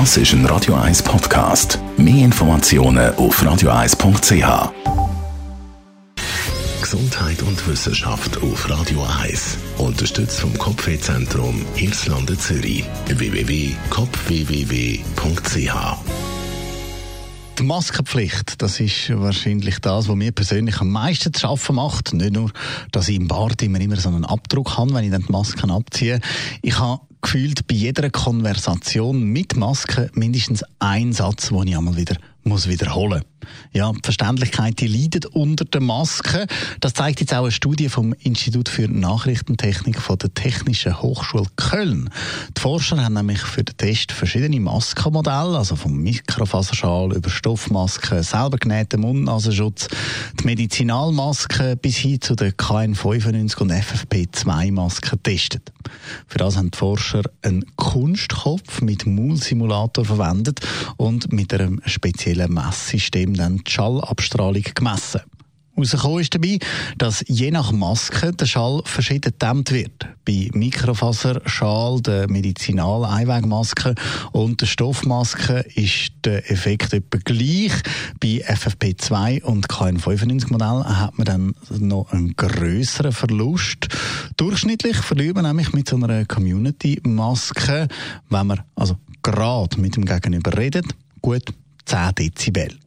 Das ist ein Radio 1 Podcast. Mehr Informationen auf radio1.ch. Gesundheit und Wissenschaft auf Radio 1. Unterstützt vom Kopfwehzentrum Irlande Zürich. www.kopfwww.ch die Maskenpflicht, das ist wahrscheinlich das, was mir persönlich am meisten zu schaffen macht. Nicht nur, dass ich im Bart immer, immer so einen Abdruck habe, wenn ich dann die Masken abziehe. Ich habe gefühlt bei jeder Konversation mit Maske mindestens einen Satz, den ich einmal wieder muss wiederholen. Ja, die Verständlichkeit, die leidet unter der Maske. Das zeigt jetzt auch eine Studie vom Institut für Nachrichtentechnik von der Technischen Hochschule Köln. Die Forscher haben nämlich für den Test verschiedene Maskenmodelle, also vom Mikrofaserschal über Stoffmasken, selber genähten Mund-Nasenschutz, die Medizinalmasken bis hin zu den KN95 und FFP2-Masken getestet. Für das haben die Forscher einen Kunstkopf mit Maulsimulator verwendet und mit einem speziellen Messsystem dann die Schallabstrahlung gemessen. Herausgekommen ist dabei, dass je nach Maske der Schall verschieden gedämmt wird. Bei Mikrofaserschal, der Medizinal-Einwegmaske und der Stoffmaske ist der Effekt etwa gleich. Bei FFP2 und KN95-Modell hat man dann noch einen größeren Verlust. Durchschnittlich verliert man nämlich mit so einer Community-Maske, wenn man also gerade mit dem Gegenüber redet, gut 10 Dezibel.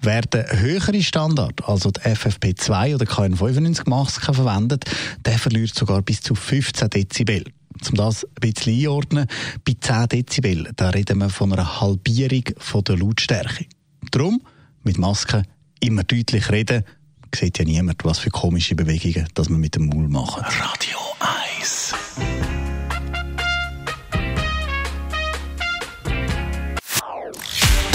Wer den höheren Standard, also die FFP2 oder KN95 Masken verwendet, der verliert sogar bis zu 15 Dezibel. Um das ein bisschen einordnen, bei 10 Dezibel, da reden wir von einer Halbierung von der Lautstärke. Darum, mit Masken immer deutlich reden, sieht ja niemand, was für komische Bewegungen dass man mit dem Maul macht. Radio 1